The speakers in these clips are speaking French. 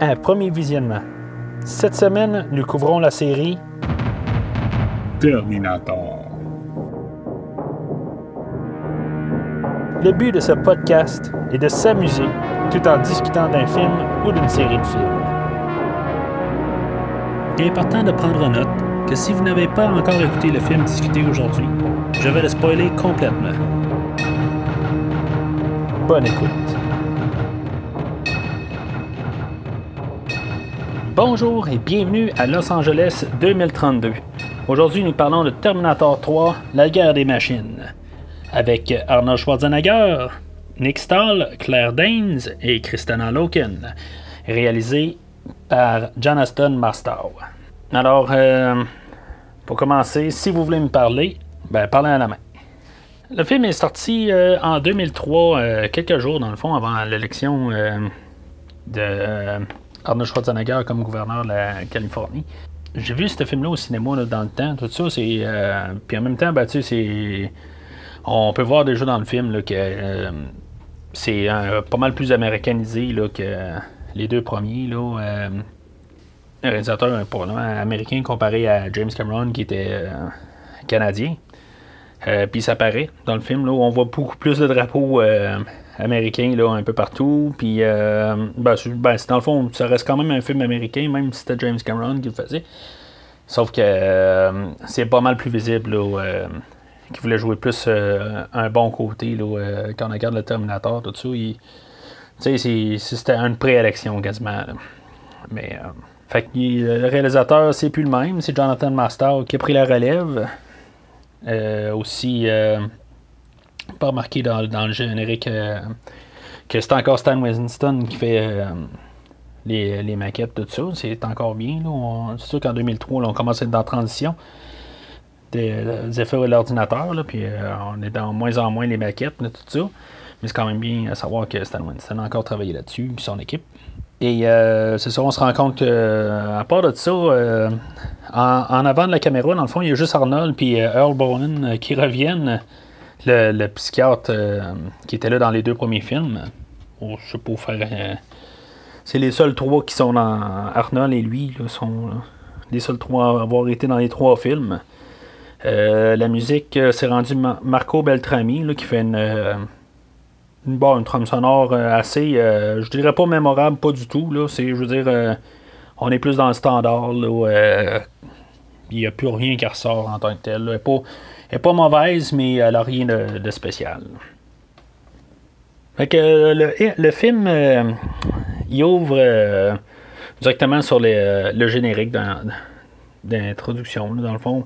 à Premier Visionnement. Cette semaine, nous couvrons la série Terminator. Le but de ce podcast est de s'amuser tout en discutant d'un film ou d'une série de films. Il est important de prendre note que si vous n'avez pas encore écouté le film discuté aujourd'hui, je vais le spoiler complètement. Bonne écoute. Bonjour et bienvenue à Los Angeles 2032. Aujourd'hui, nous parlons de Terminator 3, la guerre des machines. Avec Arnold Schwarzenegger, Nick Stahl, Claire Danes et Christina Loken. Réalisé par Jonathan Marstow. Alors, euh, pour commencer, si vous voulez me parler, ben parlez à la main. Le film est sorti euh, en 2003, euh, quelques jours dans le fond, avant l'élection de Arnold Schwarzenegger comme gouverneur de la Californie. J'ai vu ce film-là au cinéma dans le temps, tout ça, c'est. puis en même temps, ben, c'est. On peut voir déjà dans le film que c'est pas mal plus américanisé que les deux premiers. Un réalisateur américain comparé à James Cameron qui était euh, canadien. Euh, puis ça paraît dans le film, là, où on voit beaucoup plus de drapeaux euh, américains là, un peu partout. Puis, ben, ben dans le fond, ça reste quand même un film américain, même si c'était James Cameron qui le faisait. Sauf que c'est pas mal plus visible, là, qui voulait jouer plus un bon côté, là, quand on regarde le Terminator, tout ça. c'était une préélection quasiment. Mais. Fait que le réalisateur, c'est plus le même. C'est Jonathan Master qui a pris la relève. Euh, aussi, euh, pas remarqué dans, le générique euh, que c'est encore Stan Winston qui fait les, maquettes, tout ça. C'est encore bien. C'est sûr qu'en 2003, on commence à être dans la transition des, effets de l'ordinateur. Puis on est dans moins en moins les maquettes, tout ça. Mais c'est quand même bien à savoir que Stan Winston a encore travaillé là-dessus, puis son équipe. Et euh, c'est ça, on se rend compte que, à part de ça, euh, en, avant de la caméra, dans le fond, il y a juste Arnold puis euh, Earl Bowen qui reviennent, le, psychiatre qui était là dans les deux premiers films. Oh, je sais pas faire. c'est les seuls trois qui sont dans. Arnold et lui là, sont les seuls trois à avoir été dans les trois films. la musique, c'est rendu Marco Beltrami là, qui fait une bon, une sonore euh, assez, euh, je dirais pas mémorable, pas du tout. Là. C'est, je veux dire, euh, on est plus dans le standard. Là, il n'y a plus rien qui ressort en tant que tel. Elle n'est pas, mauvaise, mais elle n'a rien de, spécial. Fait que le, film, il ouvre directement sur le générique d'introduction, dans le fond.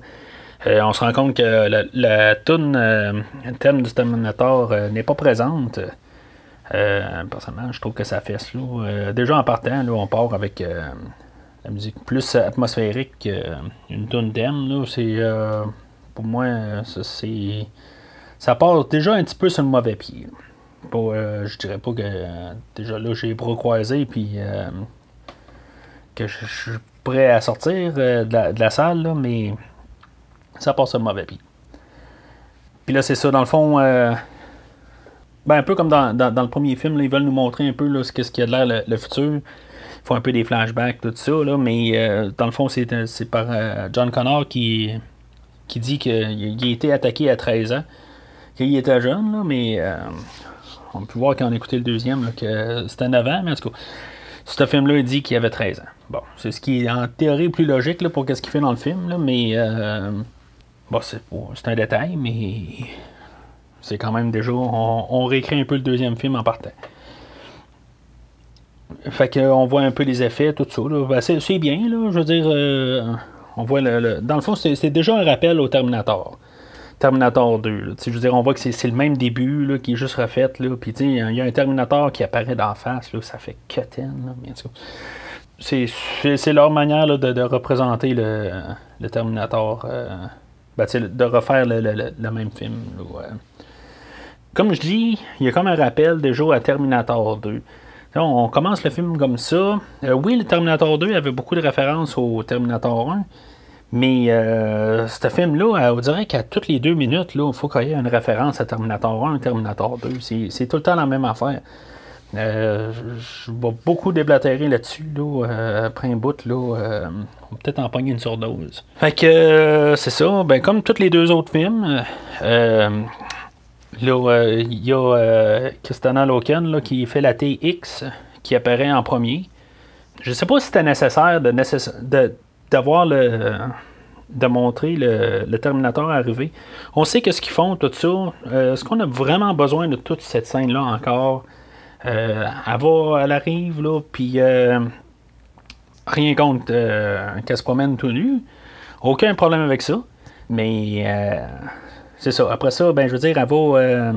Euh, on se rend compte que la, toune euh, thème du Terminator euh, n'est pas présente. personnellement, je trouve que ça fesse. Là. déjà en partant, on part avec la musique plus atmosphérique qu'une toune thème. C'est, pour moi, ça, c'est, ça part déjà un petit peu sur le mauvais pied. je dirais pas que déjà là j'ai les bras croisés puis que je, suis prêt à sortir de la, de, la, salle, mais ça passe un mauvais pied. Puis là, c'est ça, dans le fond, euh, ben, un peu comme dans, le premier film, ils veulent nous montrer un peu là, ce qu'il y a de l'air le, futur. Ils font un peu des flashbacks, tout ça, là, mais euh, dans le fond, c'est, par euh, John Connor qui, qui dit qu'il a été attaqué à 13 ans, qu'il était jeune, mais on peut voir quand on écoutait le deuxième que c'était 9 ans, mais en tout cas, ce film-là, il dit qu'il avait 13 ans. Bon, c'est ce qui est en théorie plus logique pour ce qu'il fait dans le film, mais Bon, c'est, un détail, mais c'est quand même déjà. On, réécrit un peu le deuxième film en partant. Fait qu'on voit un peu les effets, tout ça. Ben, c'est, bien, là. Je veux dire, euh, on voit Dans le fond, c'est, déjà un rappel au Terminator. Terminator 2. Je veux dire, on voit que c'est, le même début là, qui est juste refait. Là, puis il y a un Terminator qui apparaît d'en face. Là, ça fait sûr. C'est, leur manière de, représenter le, Terminator. Euh, ben, de refaire le, même film. Comme je dis, il y a comme un rappel déjà à Terminator 2. On commence le film comme ça. Euh, oui, le Terminator 2 avait beaucoup de références au Terminator 1. Mais euh, ce film-là, on dirait qu'à toutes les deux minutes, il faut qu'il y ait une référence à Terminator 1 et Terminator 2. C'est tout le temps la même affaire. Euh, je vais beaucoup déblatérer là-dessus, là, après un bout, là. on peut-être en une surdose. Fait que, c'est ça. Ben, comme tous les deux autres films, là, il y a Christina Loken, là, qui fait la TX, qui apparaît en premier. Je sais pas si c'était nécessaire de, d'avoir le de montrer le, Terminator arriver. On sait que ce qu'ils font, tout ça, euh, est-ce qu'on a vraiment besoin de toute cette scène-là encore? Euh, elle va, elle arrive, là, puis euh, rien contre qu'elle se promène tout nu. Aucun problème avec ça. Mais c'est ça. Après ça, ben, je veux dire, elle va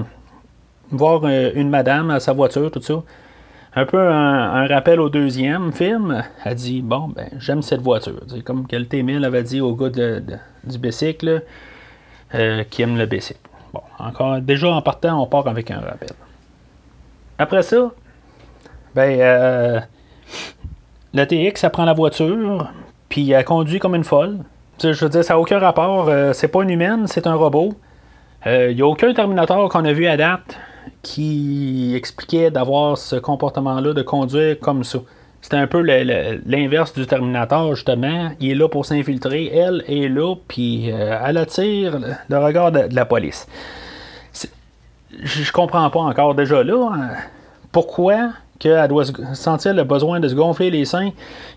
voir une madame à sa voiture, tout ça un peu un, rappel au deuxième film. Elle dit Bon, ben, j'aime cette voiture. comme Qualité 1000 avait dit au gars du bicycle euh, qui aime le bicycle. Bon, encore, déjà en partant, on part avec un rappel. Après ça, ben, euh, la TX, ça prend la voiture, puis elle conduit comme une folle. je veux dire, ça n'a aucun rapport. Euh, c'est pas une humaine, c'est un robot. Il n'y a aucun Terminator qu'on a vu à date qui expliquait d'avoir ce comportement-là, de conduire comme ça. C'était un peu l'inverse du Terminator, justement. Il est là pour s'infiltrer. Elle est là, puis euh, elle attire le regard de, la police. Je comprends pas encore déjà là hein, pourquoi qu'elle doit sentir le besoin de se gonfler les seins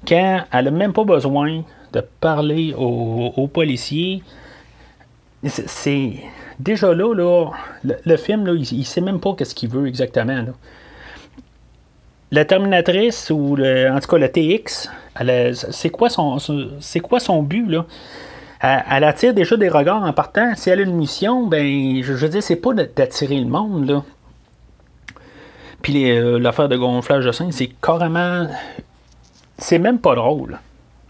quand elle n'a même pas besoin de parler aux policiers. C'est déjà là, le, film, il, ne sait même pas qu'est-ce qu'il veut exactement. La Terminatrice, ou en tout cas la TX, c'est quoi son, quoi son but? Elle, attire déjà des regards en partant. Si elle a une mission, ben, je, veux dire, c'est pas d'attirer le monde là. Puis euh, l'affaire de gonflage de sein, c'est carrément, c'est même pas drôle.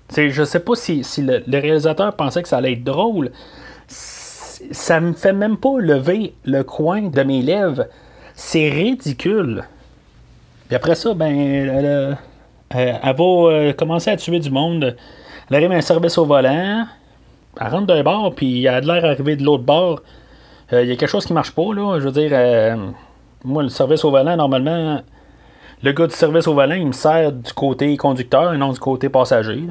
C'est, je sais pas si, le, réalisateur pensait que ça allait être drôle ça me fait même pas lever le coin de mes lèvres. C'est ridicule. Puis après ça, ben, elle, va euh, commencer à tuer du monde. Elle arrive à un service au volant. Elle rentre d'un bord, puis elle a l'air d'arriver de l'autre bord. Euh, il y a quelque chose qui marche pas, là. Je veux dire, euh, moi, le service au volant, normalement, le gars du service au volant, il me sert du côté conducteur et non du côté passager.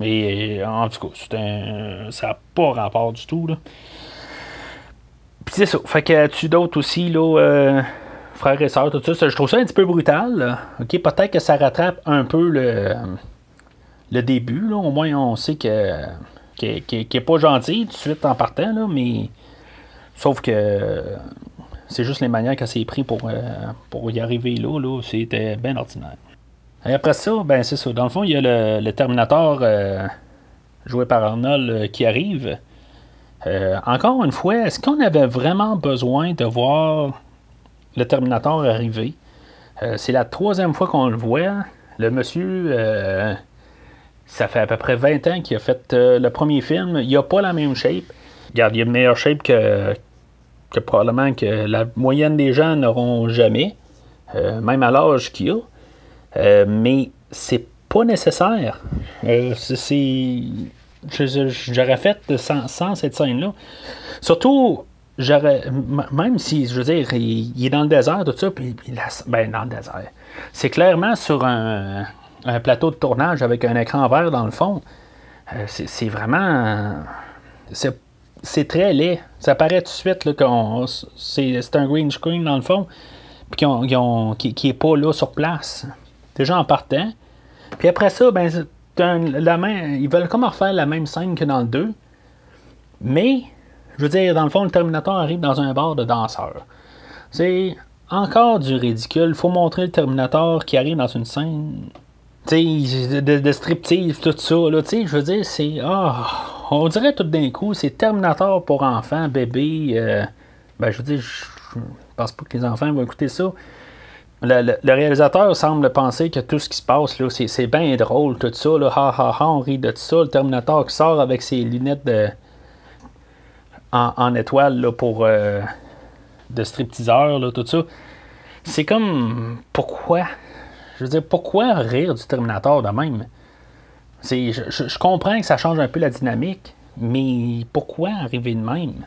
Mais en tout cas, ça n'a pas rapport du tout. Là. C'est ça. Fait que tu d'autres aussi, là, euh, frères et sœurs, tout ça? Je trouve ça un petit peu brutal. OK, peut-être que ça rattrape un peu le, le début. Là. Au moins, on sait que qu'il n'est pas gentil tout de suite en partant, là, mais sauf que c'est juste les manières qu'elle s'est pris pour, euh, pour y arriver là, là c'était bien ordinaire. Et après ça, ben c'est ça. Dans le fond, il y a le, Terminator euh, joué par Arnold qui arrive. Euh, encore une fois, est-ce qu'on avait vraiment besoin de voir le Terminator arriver? Euh, c'est la troisième fois qu'on le voit. Le monsieur, euh, ça fait à peu près 20 ans qu'il a fait le premier film. Il n'a pas la même shape. Regarde, il a une meilleure shape que, probablement que la moyenne des gens n'auront jamais, même à l'âge qu'il a. mais c'est pas nécessaire. c'est j'aurais fait sans, cette scène-là. Surtout, j'aurais. Même si, je veux dire, il, est dans le désert, tout ça, puis, ben, dans le désert. C'est clairement sur un, plateau de tournage avec un écran vert dans le fond. Euh, c'est vraiment. C'est très laid. Ça paraît tout de suite qu'on. C'est un green screen dans le fond, puis qui, n'est pas là sur place. Déjà en partant. Puis après ça, ben la ils veulent comme refaire la même scène que dans le 2. Mais, je veux dire, dans le fond, le Terminator arrive dans un bar de danseurs. C'est encore du ridicule. Faut montrer le Terminator qui arrive dans une scène de, de, de striptease, tout ça. Là, je veux dire, c'est. Ah, on dirait tout d'un coup, c'est Terminator pour enfants, bébé. Euh, ben, je veux dire, je pense pas que les enfants vont écouter ça. Le, réalisateur semble penser que tout ce qui se passe, là, c'est, bien drôle, tout ça. Là, ha, ha, ha, on rit de tout ça. Le Terminator qui sort avec ses lunettes de, en, étoile là, pour euh, de stripteaseur, là, tout ça. C'est comme. Pourquoi? Je veux dire, pourquoi rire du Terminator de même? Je, comprends que ça change un peu la dynamique, mais pourquoi arriver de même?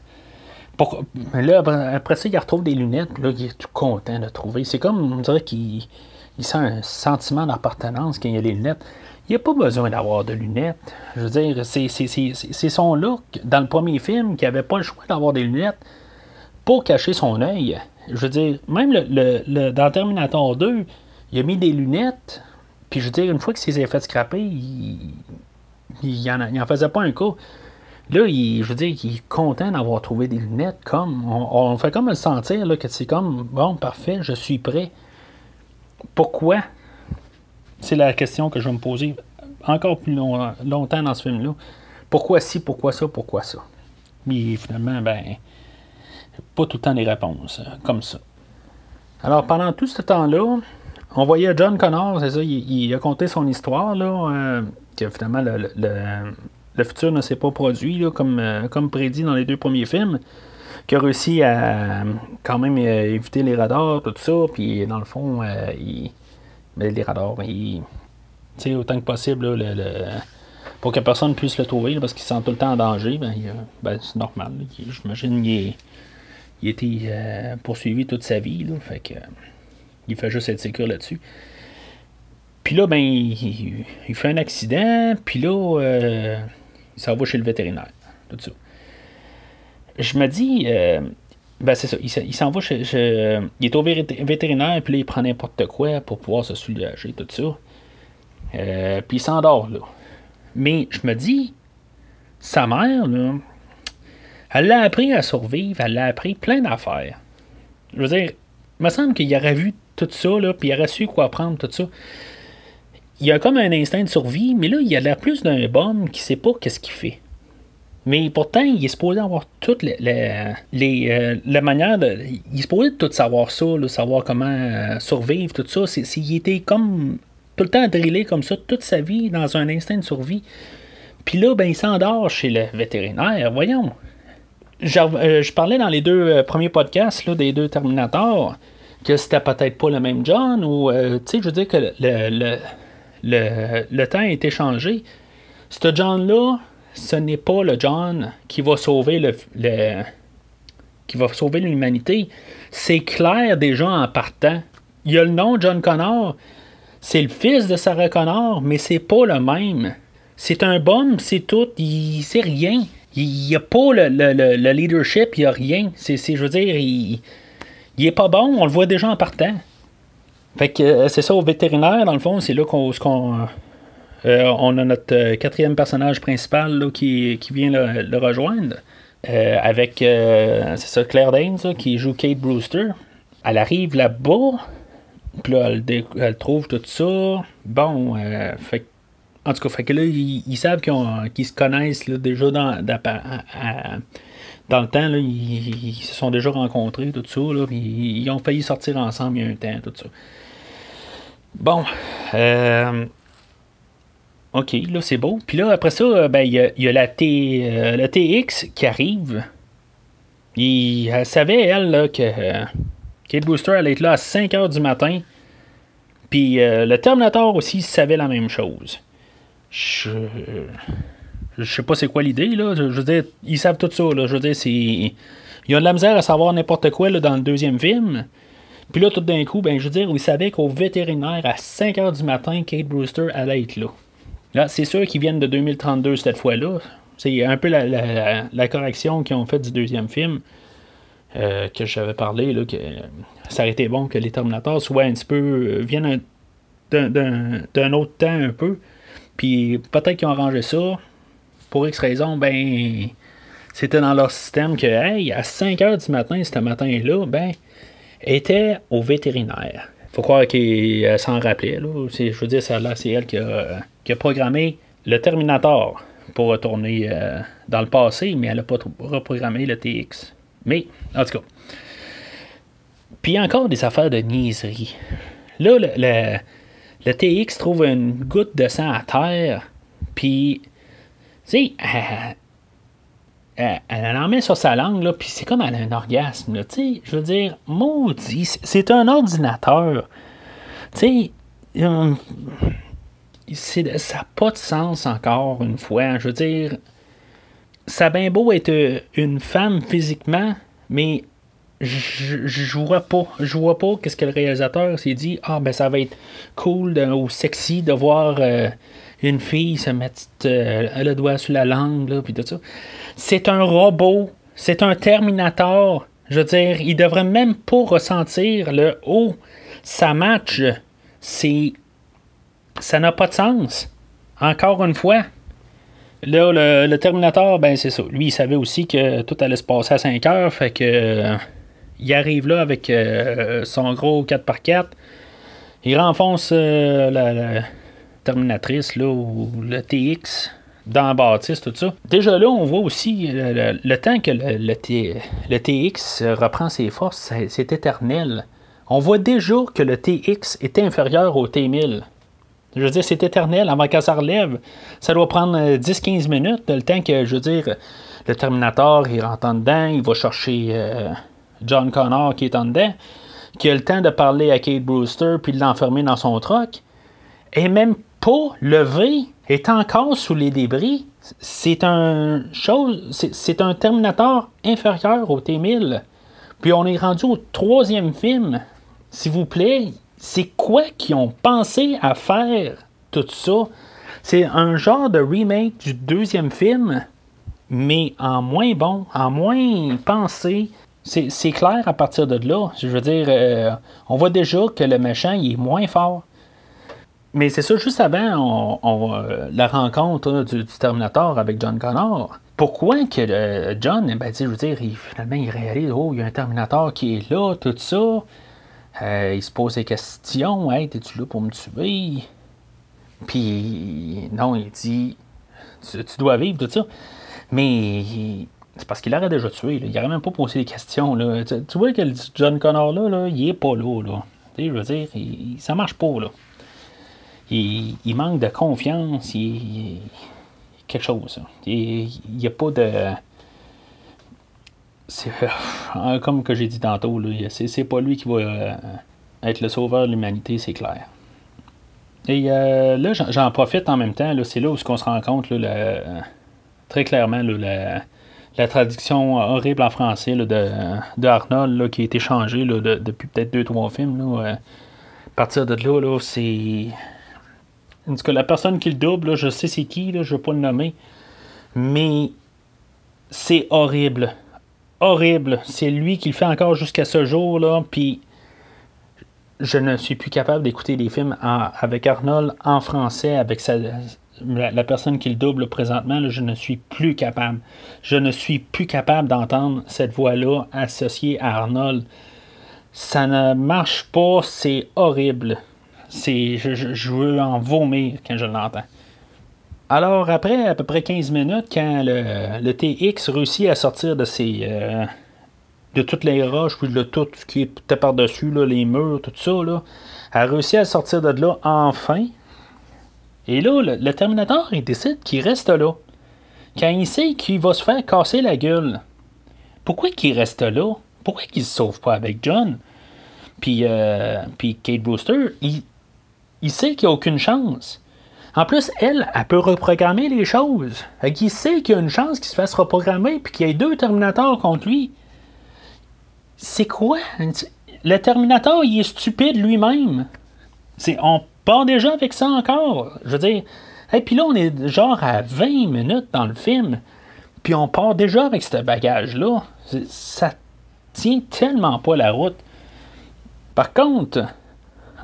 Là, après ça, il retrouve des lunettes, là, il est tout content de trouver. C'est comme, on dirait qu'il sent un sentiment d'appartenance quand il y a les lunettes. Il n'y a pas besoin d'avoir de lunettes. Je veux dire, c'est son look dans le premier film qui n'avait pas le choix d'avoir des lunettes pour cacher son œil. Je veux dire, même le, dans Terminator 2, il a mis des lunettes. Puis je veux dire, une fois que ses effets scrappés, il, il, en, faisait pas un cas. Là, il, je veux dire, il est content d'avoir trouvé des lunettes comme. On, fait comme le sentir là, que c'est comme bon, parfait, je suis prêt. Pourquoi? C'est la question que je vais me poser encore plus longtemps dans ce film-là. Pourquoi ci, pourquoi ça, pourquoi ça? Mais finalement, ben, pas tout le temps des réponses euh, comme ça. Alors, pendant tout ce temps-là, on voyait John Connor, c'est ça, il, a conté son histoire, là, euh, que finalement, le, le, futur ne s'est pas produit, là, comme, euh, comme prédit dans les deux premiers films, qui a réussi à quand même éviter les radars, tout ça, puis dans le fond, il, ben, les radars, il, autant que possible, le, pour que personne puisse le trouver, parce qu'il se sent tout le temps en danger, ben, ben c'est normal. J'imagine qu'il il était euh, poursuivi toute sa vie. Là, fait que, il fait juste être sécure là-dessus. Puis là, ben, il, fait un accident, puis là, euh, il s'en va chez le vétérinaire. Tout ça. Je me dis, euh, ben c'est ça, il, s'en va chez, Il est au vétérinaire, puis là, il prend n'importe quoi pour pouvoir se soulager, tout ça. puis il s'endort, là. Mais je me dis, sa mère, là, elle l'a appris à survivre, elle l'a appris plein d'affaires. Je veux dire, il me semble qu'il aurait vu tout ça, là, puis il aurait su quoi prendre, tout ça. Il a comme un instinct de survie, mais là, il a l'air plus d'un bon qui sait pas qu'est-ce qu'il fait. Mais pourtant, il est supposé avoir toutes les, les, euh, la manière de. Il est supposé tout savoir ça, savoir comment euh, survivre, tout ça. C'est, il était comme tout le temps drillé comme ça toute sa vie dans un instinct de survie. Puis là, ben, il s'endort chez le vétérinaire. Voyons. Euh, je, parlais dans les deux premiers podcasts là, des deux Terminators que c'était peut-être pas le même John ou tu sais je veux dire que le, temps a été changé. Ce John-là, ce n'est pas le John qui va sauver le, sauver l'humanité. C'est clair déjà en partant. Il y a le nom John Connor. C'est le fils de Sarah Connor, mais c'est pas le même. C'est un bon, c'est tout. Il sait rien il n'y a pas le, leadership, il n'y a rien. C'est, je veux dire, il, il est pas bon, on le voit déjà en partant. Fait que euh, c'est ça au vétérinaire, dans le fond, c'est là qu'on, euh, on a notre euh, quatrième personnage principal qui, vient le, rejoindre. avec c'est ça, Claire Danes qui joue Kate Brewster. Elle arrive là-bas, puis là, elle, trouve tout ça. Bon, fait en tout cas, fait que là, ils, savent qu'ils se connaissent déjà dans, dans le temps. Ils, se sont déjà rencontrés, tout ça. Là, ils, ont failli sortir ensemble il y a un temps, tout ça. Bon. Euh, OK, là, c'est beau. Puis là, après ça, ben, il y a, la, T, euh, TX qui arrive. Il, elle savait, elle, là, que euh, Kate Booster allait être là à 5 h du matin. Puis le Terminator aussi savait la même chose je. Je sais pas c'est quoi l'idée, là. Je, veux dire, ils savent tout ça, là. Je veux dire, c'est. Ils ont de la misère à savoir n'importe quoi là, dans le deuxième film. Puis là, tout d'un coup, ben, je veux dire, ils savaient qu'au vétérinaire, à 5h du matin, Kate Brewster allait être là. Là, c'est sûr qu'ils viennent de 2032 cette fois-là. C'est un peu la, correction qu'ils ont fait du deuxième film. Euh, que j'avais parlé, là, que ça aurait été bon que les Terminators soient un petit peu. Euh, viennent d'un autre temps un peu. Puis peut-être qu'ils ont arrangé ça. Pour X raison, ben, c'était dans leur système que, hey, à 5 h du matin, ce matin-là, ben, était au vétérinaire. Faut croire qu'il s'en rappelait. Je veux dire, c'est elle qui a, programmé le Terminator pour retourner euh, dans le passé, mais elle n'a pas reprogrammé le TX. Mais, en tout cas. Puis encore des affaires de niaiserie. Là, le le TX trouve une goutte de sang à terre, puis, sais, elle, en met sur sa langue, là, puis c'est comme elle a un orgasme, tu sais, je veux dire, maudit, c'est un ordinateur, tu sais, euh, ça n'a pas de sens encore une fois, je veux dire, ça beau être une femme physiquement, Mais je, je vois pas. Je vois pas qu'est-ce que le réalisateur s'est dit. Ah, ben ça va être cool ou sexy de voir euh, une fille se mettre euh, le doigt sur la langue, là, puis tout ça. C'est un robot. C'est un Terminator. Je veux dire, il devrait même pas ressentir le oh, ça match. C'est. Ça n'a pas de sens. Encore une fois. Là, le, Terminator, ben c'est ça. Lui, il savait aussi que tout allait se passer à 5 heures. Fait que il arrive là avec euh, son gros 4x4. Il renfonce euh, la, Terminatrice là, ou le TX dans la bâtisse, tout ça. Déjà là, on voit aussi euh, le, temps que le, le, TX reprend ses forces, c'est éternel. On voit déjà que le TX est inférieur au T1000. Je veux dire, c'est éternel avant qu'elle ça relève. Ça doit prendre 10-15 minutes, le temps que, je veux dire, le Terminator, il rentre en dedans, il va chercher John Connor qui est en dedans, qui a le temps de parler à Kate Brewster puis de l'enfermer dans son truck, et même pas levé, est encore sous les débris. C'est un chose, c'est un Terminator inférieur au T-1000. Puis on est rendu au troisième film. S'il vous plaît, c'est quoi qu'ils ont pensé à faire tout ça? C'est un genre de remake du deuxième film, mais en moins bon, en moins pensé, c'est clair à partir de là. Je veux dire, euh, on voit déjà que le méchant est moins fort. Mais c'est ça, juste avant euh, la rencontre du, Terminator avec John Connor. Pourquoi que euh, John, ben, je veux dire, il, finalement, il réalise, oh, il y a un Terminator qui est là, tout ça. il se pose des questions, hey, t'es-tu là pour me tuer? Puis, non, il dit, tu, dois vivre, tout ça. Mais c'est parce qu'il aurait déjà tué. Il n'aurait même pas posé des questions. Là. Tu, vois que le John Connor, là, là il est pas là. là. je veux dire, il, ça marche pas. Là. Il, manque de confiance. Il, quelque chose. Il n'y a pas de. Euh, comme que j'ai dit tantôt, là, c'est, pas lui qui va euh, être le sauveur de l'humanité, c'est clair. Et euh, là, j'en, profite en même temps. C'est là où on se rend compte là, très clairement là, la traduction horrible en français de, Arnold qui a été changée depuis peut-être deux, trois films. à partir de là, c'est. En tout la personne qui le double, je sais c'est qui, je ne vais pas le nommer. Mais c'est horrible. Horrible. C'est lui qui le fait encore jusqu'à ce jour. là Puis je ne suis plus capable d'écouter des films avec Arnold en français, avec la, personne qui le double présentement, je ne suis plus capable. Je ne suis plus capable d'entendre cette voix-là associée à Arnold. Ça ne marche pas, c'est horrible. Je, veux en vomir quand je l'entends. Alors, après à peu près 15 minutes, quand le, TX réussit à sortir de ses. Euh, de toutes les roches, puis de tout ce qui était par-dessus, les murs, tout ça, là, a réussi à sortir de là enfin. Et là, le, Terminator, il décide qu'il reste là. Quand il sait qu'il va se faire casser la gueule. Pourquoi qu'il reste là? Pourquoi qu'il se sauve pas avec John? Puis, euh, puis Kate Brewster, il, il sait qu'il n'y a aucune chance. En plus, elle, elle peut reprogrammer les choses. il sait qu'il y a une chance qu'il se fasse reprogrammer puis qu'il y ait deux Terminators contre lui. C'est quoi? Le Terminator, il est stupide lui-même. C'est, on part déjà avec ça encore. Je veux dire, et puis là, on est genre à 20 minutes dans le film, puis on part déjà avec ce bagage-là. Ça tient tellement pas la route. Par contre,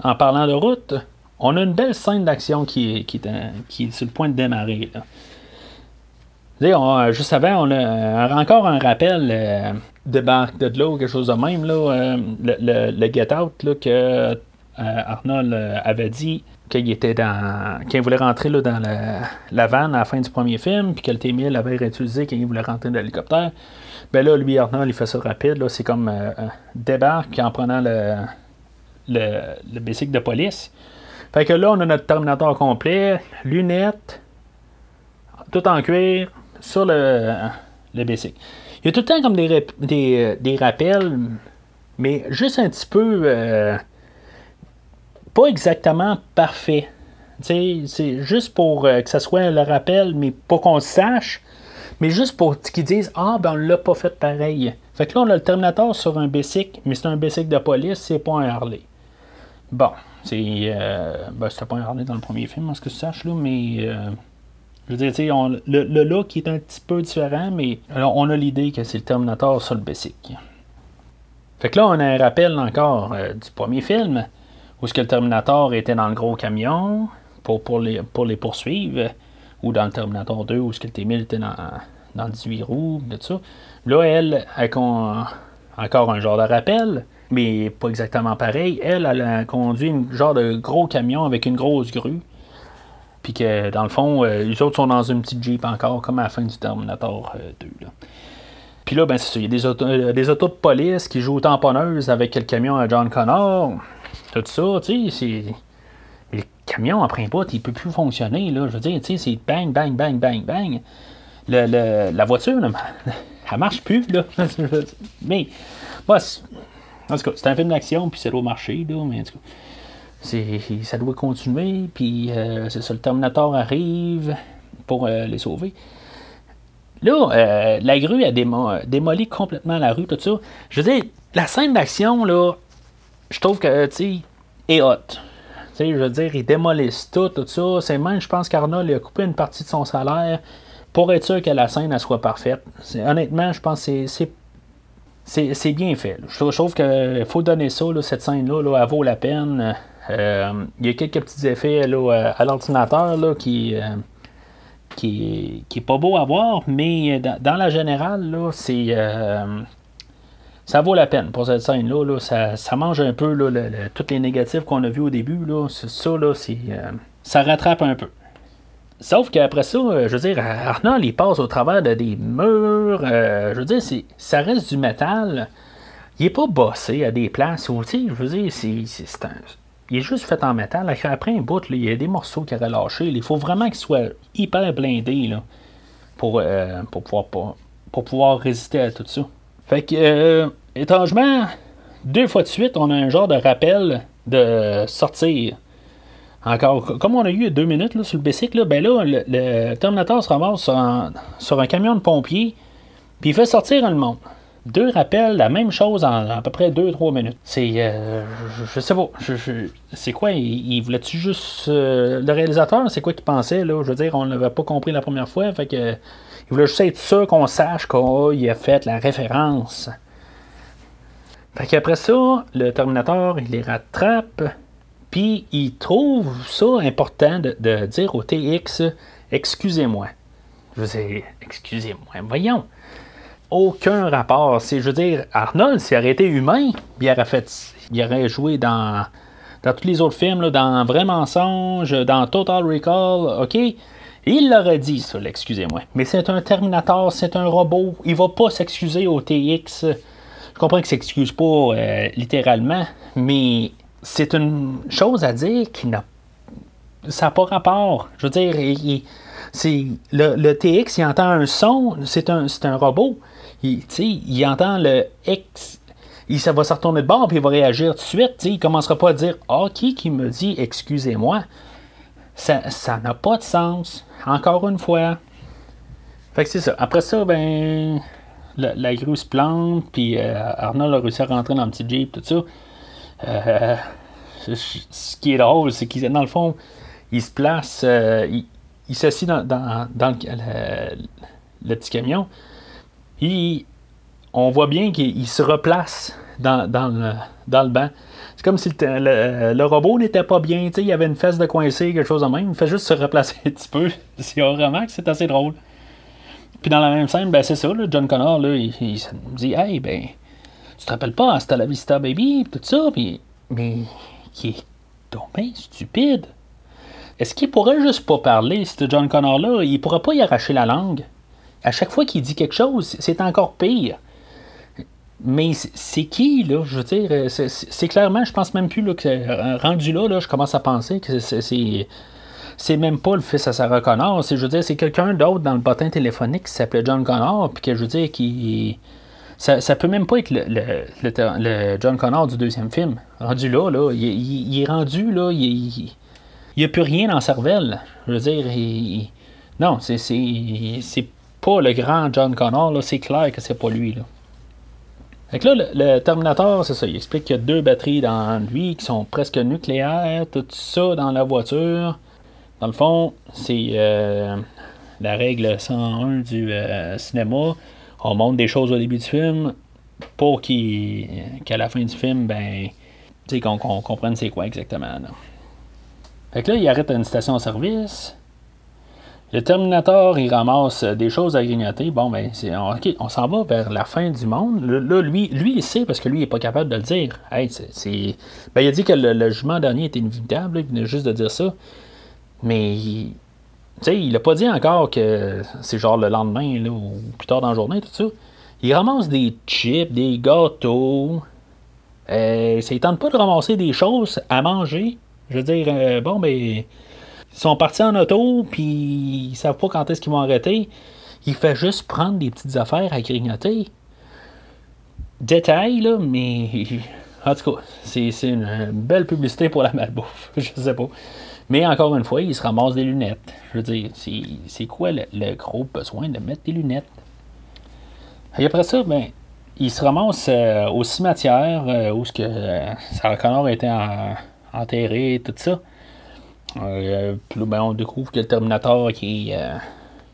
en parlant de route, on a une belle scène d'action qui est, qui, est, sur le point de démarrer. Là. juste avant, on a encore un rappel euh, de barque de l'eau, quelque chose de même, euh, le, le, Get Out là, que euh, Arnold euh, avait dit qu'il était dans. qu'il voulait rentrer dans la, la vanne à la fin du premier film, puis que le T-1000 avait réutilisé quand il voulait rentrer dans l'hélicoptère. Ben là, lui, Arnold, il fait ça rapide. C'est comme euh, débarque en prenant le, le, le de police. Fait que là, on a notre Terminator complet, lunettes, tout en cuir, sur le, le basic. Il y a tout le temps comme des, des, des rappels, mais juste un petit peu pas exactement parfait. C'est juste pour euh, que ça soit le rappel, mais pas qu'on sache, mais juste pour qu'ils disent Ah, ben on l'a pas fait pareil. Fait que là, on a le Terminator sur un bicycle, mais c'est un bicycle de police, c'est pas un Harley. Bon, c'est. Euh, ben, c'était pas Harley dans le premier film, en ce que je sache, là, mais. Euh, je veux dire, on, le, le, look est un petit peu différent, mais on a l'idée que c'est le Terminator sur le bicycle. Fait que là, on a un rappel encore euh, du premier film, où ce que le Terminator était dans le gros camion pour, pour, les, pour les poursuivre, ou dans le Terminator 2, où ce que le T-1000 était dans, dans 18 roues, tout ça. Là, elle, a encore un genre de rappel, mais pas exactement pareil. Elle, elle a conduit un genre de gros camion avec une grosse grue. Puis que, dans le fond, euh, les autres sont dans une petite Jeep encore, comme à la fin du Terminator 2. Euh, puis là, ben, c'est ça. Il y a des autos, euh, des autos de police qui jouent tamponneuse avec le camion à John Connor. Tout ça, tu sais, c'est. Le camion, après un bout, il peut plus fonctionner, là. Je veux dire, tu sais, c'est bang, bang, bang, bang, bang. Le, la voiture, elle marche plus, là. mais, en tout cas, c'est un film d'action, puis doit marcher, là, mais en tout cas, ça doit continuer, puis euh, c'est ça, le Terminator arrive pour euh, les sauver. Là, euh, la grue a démoli complètement la rue, tout ça. Je veux dire, la scène d'action, là, je trouve que, tu sais, est hot. Tu sais, je veux dire, ils démolissent tout, tout ça. C'est même, je pense qu'Arnold a coupé une partie de son salaire pour être sûr que la scène elle soit parfaite. Honnêtement, je pense que c'est bien fait. Je trouve qu'il faut donner ça, cette scène-là, là, elle vaut la peine. Euh, il y a quelques petits effets là, à l'ordinateur qui, euh, qui, qui, pas beau à voir, mais dans, la générale, là, c'est. Euh, ça vaut la peine pour cette scène-là. ça, mange un peu là, tous les négatifs qu'on a vus au début. Là, ça, là, ça rattrape un peu. Sauf qu'après ça, euh, je veux dire, Arnold, il passe au travers de des murs. Euh, je veux dire, ça reste du métal. Il est pas bossé à des places où, tu sais, je veux dire, c'est, un, il est juste fait en métal. Après un bout, il y a des morceaux qui auraient lâché. Il faut vraiment qu'il soit hyper blindé là, pour, euh, pour, pouvoir, pour, pouvoir résister à tout ça. Fait que, étrangement, deux fois de suite, on a un genre de rappel de sortir. Encore, comme on a eu deux minutes là, sur le bicycle, ben là, le, Terminator se ramasse sur un, camion de pompiers, puis il fait sortir le monde. Deux rappels, la même chose en, à peu près deux, trois minutes. C'est. Euh, je, sais pas. c'est quoi Il, voulait-tu juste. Euh, le réalisateur, c'est quoi qu'il pensait, là? Je veux dire, on ne l'avait pas compris la première fois. Fait que. Il voulait juste être sûr qu'on sache qu'il a fait la référence. Fait qu'après ça, le Terminator, il les rattrape. Puis il trouve ça important de, dire au TX excusez-moi. Je veux dire, excusez-moi, voyons. Aucun rapport. C'est, je veux dire, Arnold, s'il aurait été humain, il aurait fait. Il aurait joué dans, dans tous les autres films, dans Vrai Mensonge, dans Total Recall, OK? Il l'aurait dit, ça, excusez-moi. Mais c'est un Terminator, c'est un robot. Il va pas s'excuser au TX. Je comprends qu'il s'excuse pas euh, littéralement, mais c'est une chose à dire qui n'a ça pas rapport. Je veux dire, c'est le, le, TX, il entend un son, c'est un, un robot. Il, il entend le X, il, ça va se retourner de bord, puis il va réagir tout de suite. Il ne commencera pas à dire Ah, qui me dit excusez-moi Ça n'a pas de sens. Encore une fois. Fait que c'est ça. Après ça, ben, la, grue se plante, puis euh, Arnold a réussi à rentrer dans le petit Jeep, tout ça. Euh, ce qui est drôle, c'est qu'il dans le fond, il se place, euh, il, s'assit dans, le, petit camion. Et on voit bien qu'il se replace dans, le, banc. C'est comme si le, robot n'était pas bien, il y avait une fesse de coincé, quelque chose de même. Il fait juste se replacer un petit peu. C'est vraiment que c'est assez drôle. Puis dans la même scène, ben c'est ça, John Connor, il, me dit Hey, ben, tu te rappelles pas, c'était la Vista Baby, tout ça, puis mais qui est tombé stupide. Est-ce qu'il pourrait juste pas parler, ce John Connor-là? Il pourrait pas y arracher la langue. À chaque fois qu'il dit quelque chose, c'est encore pire. Mais c'est qui, là? Je veux dire, c'est clairement, je pense même plus là, que euh, rendu là, là, je commence à penser que c'est. C'est même pas le fils à Sarah Connor. Je veux dire, c'est quelqu'un d'autre dans le bottin téléphonique qui s'appelait John Connor, puis que je veux dire, qui ça, peut même pas être le, John Connor du deuxième film. Rendu là, là il, est rendu, là, il n'y a plus rien dans cervelle. Je veux dire, non, c'est pas le grand John Connor, c'est clair que c'est pas lui. Là. Fait que là, le, le Terminator, c'est ça, il explique qu'il y a deux batteries dans lui qui sont presque nucléaires, tout ça dans la voiture. Dans le fond, c'est euh, la règle 101 du euh, cinéma. On montre des choses au début du film pour qu'à la fin du film, ben, qu'on qu'on comprenne c'est quoi exactement. Là. Fait que là, il arrête à une station-service. Le Terminator, il ramasse des choses à grignoter. Bon, ben, c'est, on, ok, on s'en va vers la fin du monde. Là, lui, lui, il sait parce que lui, il n'est pas capable de le dire. Hey, c'est, Ben, il a dit que le, jugement dernier était inévitable. il venait juste de dire ça. Mais, sais, il a pas dit encore que c'est genre le lendemain, là, ou plus tard dans la journée, tout ça. Il ramasse des chips, des gâteaux. Euh, ça ne tente pas de ramasser des choses à manger. Je veux dire, euh, bon, ben, ils sont partis en auto, puis ils savent pas quand est-ce qu'ils vont arrêter. Il fait juste prendre des petites affaires à grignoter. Détail, là, mais. En tout cas, c'est c'est une belle publicité pour la malbouffe. Je sais pas. Mais encore une fois, il se ramasse des lunettes. Je veux dire, c'est quoi le, gros besoin de mettre des lunettes? Et après ça, ben, il se ramasse euh, au cimetière euh, où ce que euh, Sarah était en- enterré, tout ça. Euh, puis ben, on découvre que le Terminator, qui euh,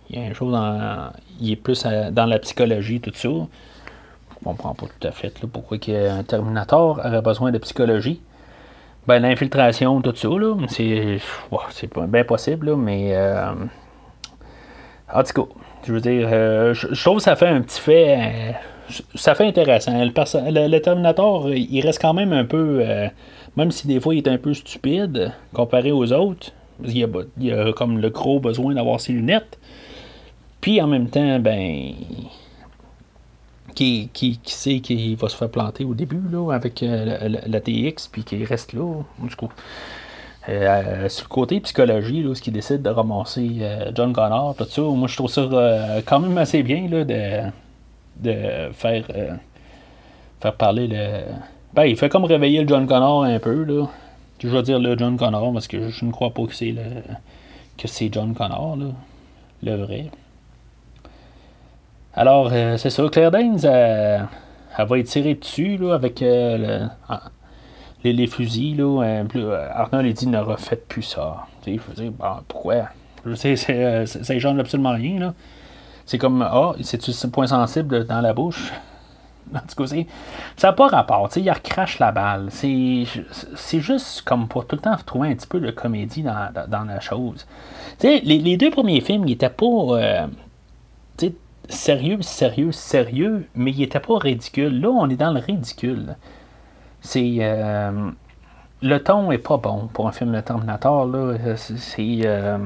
il il est plus dans la psychologie, tout ça. Je comprends pas tout à fait pourquoi un Terminator aurait besoin de psychologie. Ben, l'infiltration, tout ça, là, c'est, bien possible, là, mais euh, en tout cas, je veux dire, euh, je, trouve que ça fait un petit fait, euh, ça fait intéressant. Le, Terminator, il reste quand même un peu, même si des fois il est un peu stupide comparé aux autres, parce y a, il y a comme le gros besoin d'avoir ses lunettes. Puis en même temps, ben, qui, qui, qui sait qu'il va se faire planter au début là, avec euh, la, TX, puis qu'il reste là, du coup. Euh, sur le côté psychologie, là, ce qui décide de ramasser euh, John Connor, tout ça, moi je trouve ça euh, quand même assez bien là, de, de faire, euh, faire parler le. Ben, il fait comme réveiller le John Connor un peu, là. Je vais dire le John Connor parce que je ne crois pas que c'est le que c'est John Connor, là, le vrai. Alors, euh, c'est ça, Claire Danes, euh, elle va tirée dessus là, avec euh, ah, les, fusils. Là, Arnold il dit ne refaites plus ça. Je veux dire, bon, pourquoi? Je sais, c'est, euh, c'est- ça ne change absolument rien. Là. C'est comme, ah, c'est-tu ce point sensible dans la bouche? En tout cas, c'est- ça n'a pas rapport. Il recrache la balle. C'est, c'est juste comme pour tout le temps trouver un petit peu de comédie dans, dans, la chose. Les, les deux premiers films, ils n'étaient pas. Sérieux, sérieux, sérieux, mais il était pas ridicule. Là, on est dans le ridicule. C'est. euh, le ton est pas bon pour un film de Terminator. C'est. euh,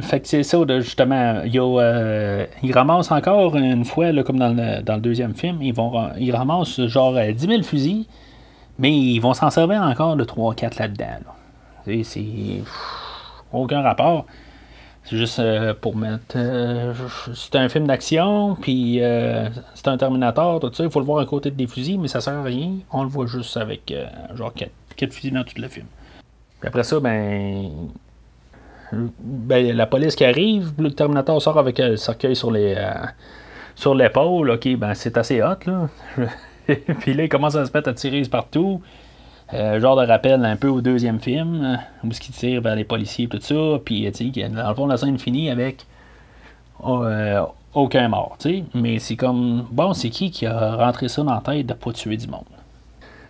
fait que c'est ça, justement. Euh, il ramasse encore une fois, là, comme dans le, deuxième film, ils, vont, ils ramassent genre euh, 10 000 fusils, mais ils vont s'en servir encore de 3-4 là-dedans. là. C'est- Aucun rapport. C'est juste euh, pour mettre. euh, c'est un film d'action, puis euh, c'est un Terminator, tout ça. Il faut le voir à côté des fusils, mais ça sert à rien. On le voit juste avec genre 4, fusils dans tout le film. Puis après ça, ben. ben, la police qui arrive, le Terminator sort avec le cercueil sur les. sur l'épaule, ok, ben c'est assez hot là. puis là, il commence à se mettre à tirer partout. Euh, genre de rappel un peu au deuxième film, euh, où ce qui tire vers les policiers et tout ça, puis tu sais, dans le fond, la scène finit avec euh, aucun mort, tu sais, mais c'est comme, bon, c'est qui qui a rentré ça dans la tête de pas tuer du monde?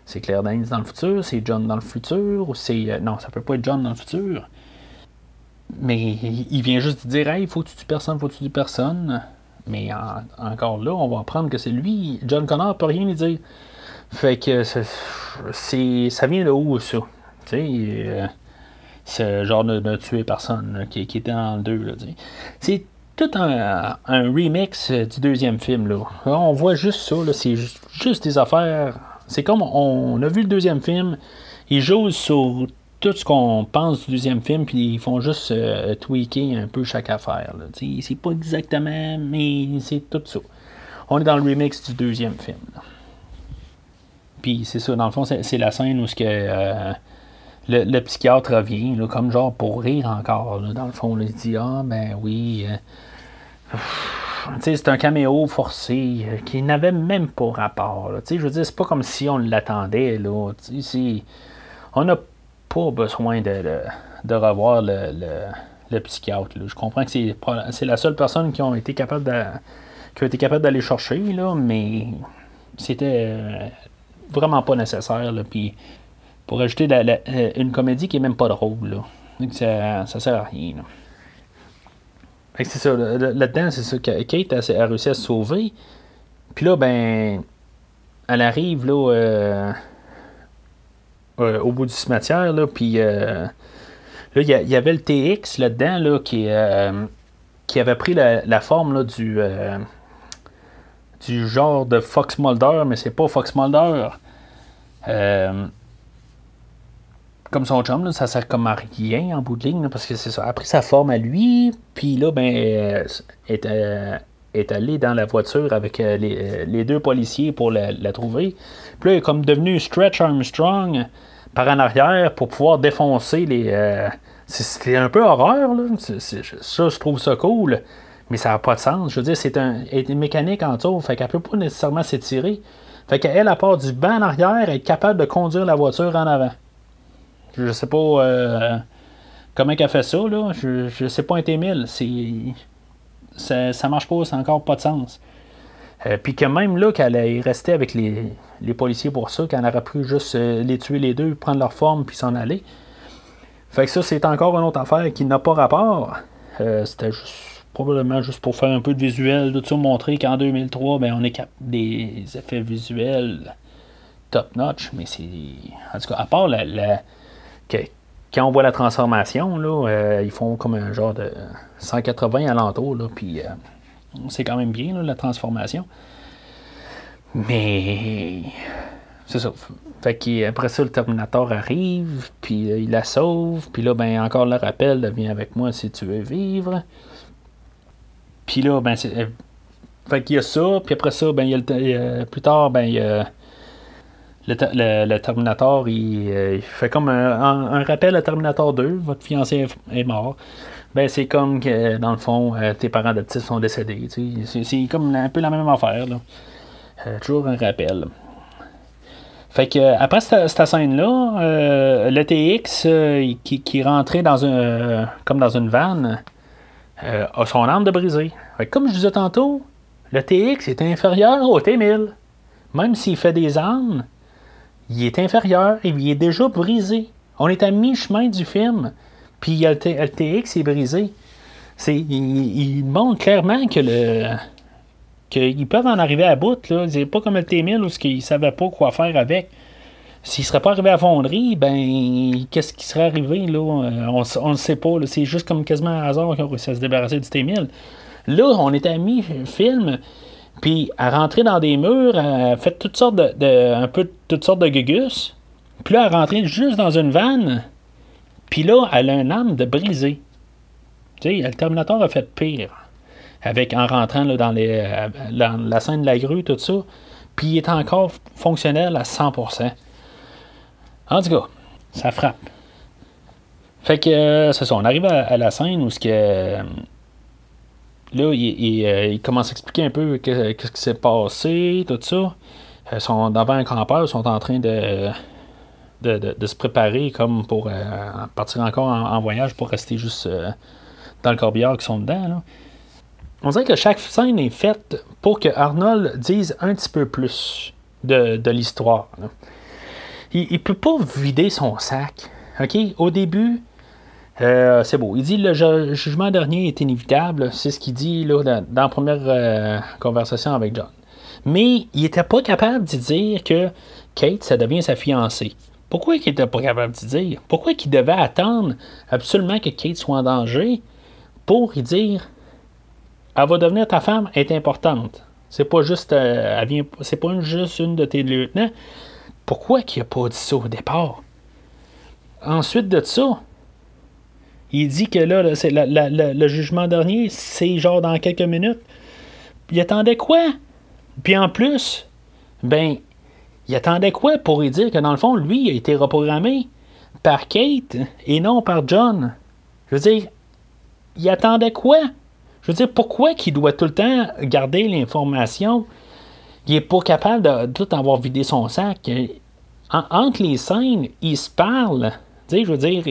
C'est Claire Danes dans le futur, c'est John dans le futur, ou c'est, euh, non, ça peut pas être John dans le futur, mais il vient juste de dire, hey, faut que tu personne, faut que tu personne, mais en- encore là, on va apprendre que c'est lui, John Connor peut rien lui dire. Fait que c'est, ça vient de où ça? Tu sais, euh, ce genre de, de tuer personne qui, qui était le 2. Là, c'est tout un, un remix euh, du deuxième film. Là. On voit juste ça, là, c'est ju- juste des affaires. C'est comme on a vu le deuxième film, ils jouent sur tout ce qu'on pense du deuxième film, puis ils font juste euh, tweaker un peu chaque affaire. Là. C'est pas exactement, mais c'est tout ça. On est dans le remix du deuxième film. Puis c'est ça, dans le fond, c'est la scène où ce que, euh, le, le psychiatre revient, là, comme genre pour rire encore. là. dans le fond, là, il dit Ah, ben oui. euh, c'est un caméo forcé euh, qui n'avait même pas rapport. Je veux dire, c'est pas comme si on l'attendait. On n'a pas besoin de, de, revoir le, le, psychiatre. Je comprends que c'est la seule personne qui a été capable d'aller chercher, là, mais c'était euh, vraiment pas nécessaire. Là, puis pour ajouter euh, une comédie qui est même pas drôle. Là. Donc ça, ça sert à rien. c'est ça, là-dedans, c'est ça que Kate a, réussi à se sauver. Puis là, ben, elle arrive là, euh, au bout du cimetière, là, puis là, il y, avait le TX là-dedans, là, qui, qui avait pris la, forme là, du, du genre de Fox Mulder, mais c'est pas Fox Mulder. Euh, comme son chum, ça sert comme à rien en bout de ligne, parce que c'est ça. A pris sa forme à lui, puis là, ben, euh, est, euh, est allé dans la voiture avec les, deux policiers pour la, trouver. Puis là, il est comme devenu Stretch Armstrong par en arrière pour pouvoir défoncer les. C'était un peu horreur, là. ça, je trouve ça cool. Mais ça n'a pas de sens. Je veux dire, c'est un, une mécanique en tour, fait qu'elle peut pas nécessairement s'étirer. Fait qu'elle, à part du banc en arrière, elle est capable de conduire la voiture en avant. Je sais pas euh, comment elle fait ça, là. Je, je sais pas un T1000. C'est, ça, ça marche pas, ça n'a encore pas de sens. Euh, puis que même là, qu'elle est restée avec les, policiers pour ça, qu'elle aurait pu juste euh, les tuer les deux, prendre leur forme, puis s'en aller. Fait que ça, c'est encore une autre affaire qui n'a pas rapport. C'était juste probablement juste pour faire un peu de visuel, tout ça, montrer qu'en 2003, ben, on est capable des effets visuels top notch, mais c'est. En tout cas, à part la, quand on voit la transformation, là, euh, ils font comme un genre de 180 alentours, là, puis euh, c'est quand même bien la transformation. Mais c'est ça. Fait qu'après ça, le Terminator arrive, puis euh, il la sauve, puis là, ben encore le rappel, viens avec moi si tu veux vivre. Puis là, ben, c'est. Euh, fait qu'il y a ça, puis après ça, ben, il y a le, plus tard, ben, il y a le, Terminator, il, fait comme un, rappel à Terminator 2, votre fiancé est, mort. Ben, c'est comme dans le fond, euh, tes parents adoptifs sont décédés. C'est, comme un peu la même affaire. Euh, toujours un rappel. Fait que après cette, scène-là, le TX qui, qui rentrait dans un comme dans une vanne, euh, a son arme de briser. Comme je disais tantôt, le TX est inférieur au T1000. Même s'il fait des armes, il est inférieur et il est déjà brisé. On est à mi-chemin du film, puis le, TX est brisé. C'est, il, montre clairement que le qu'ils peuvent en arriver à bout. Là. C'est pas comme le T1000 où ils ne savaient pas quoi faire avec. S'il ne serait pas arrivé à fonderie, ben, qu'est-ce qui serait arrivé, là? Euh, on ne sait pas, C'est juste comme quasiment un hasard qu'ils ont réussi à se débarrasser du T-1000. Là, on était à mi-film, puis à rentrer dans des murs, à fait toutes sortes de, un peu toutes sortes de gugus. Puis là, à rentrer juste dans une vanne, puis là, elle a un âme de brisé. Tu sais, le Terminator a fait pire. Avec, en rentrant dans, les, euh, la scène de la grue, tout ça. Puis il est encore fonctionnel à 100%. En tout cas, ça frappe. Fait que euh, c'est ça, on arrive à, la scène où ce que. Euh, là, il, euh, il, commence à expliquer un peu qu'est-ce qui s'est passé, tout ça. Ils sont devant un campeur, ils sont en train de, de, se préparer comme pour partir encore en, voyage pour rester juste dans le corbillard qui sont dedans. On dirait que chaque scène est faite pour que Arnold dise un petit peu plus de, de l'histoire il, ne peut pas vider son sac. OK? Au début, euh, c'est beau. Il dit le jugement dernier est inévitable. C'est ce qu'il dit là, dans, la première euh, conversation avec John. Mais il n'était pas capable de dire que Kate, ça devient sa fiancée. Pourquoi il n'était pas capable de dire? Pourquoi il devait attendre absolument que Kate soit en danger pour y dire Elle va devenir ta femme, est importante. C'est pas juste euh, elle vient, c'est pas juste une de tes lieutenants. Pourquoi qu'il n'a pas dit ça au départ? Ensuite de ça, il dit que là, c'est le jugement dernier, c'est genre dans quelques minutes. Il attendait quoi? Puis en plus, ben, il attendait quoi pour lui dire que dans le fond, lui a été reprogrammé par Kate et non par John? Je veux dire, il attendait quoi? Je veux dire, pourquoi qu'il doit tout le temps garder l'information? Il est pas capable de tout avoir vidé son sac. entre les scènes, il se parle. Je veux dire,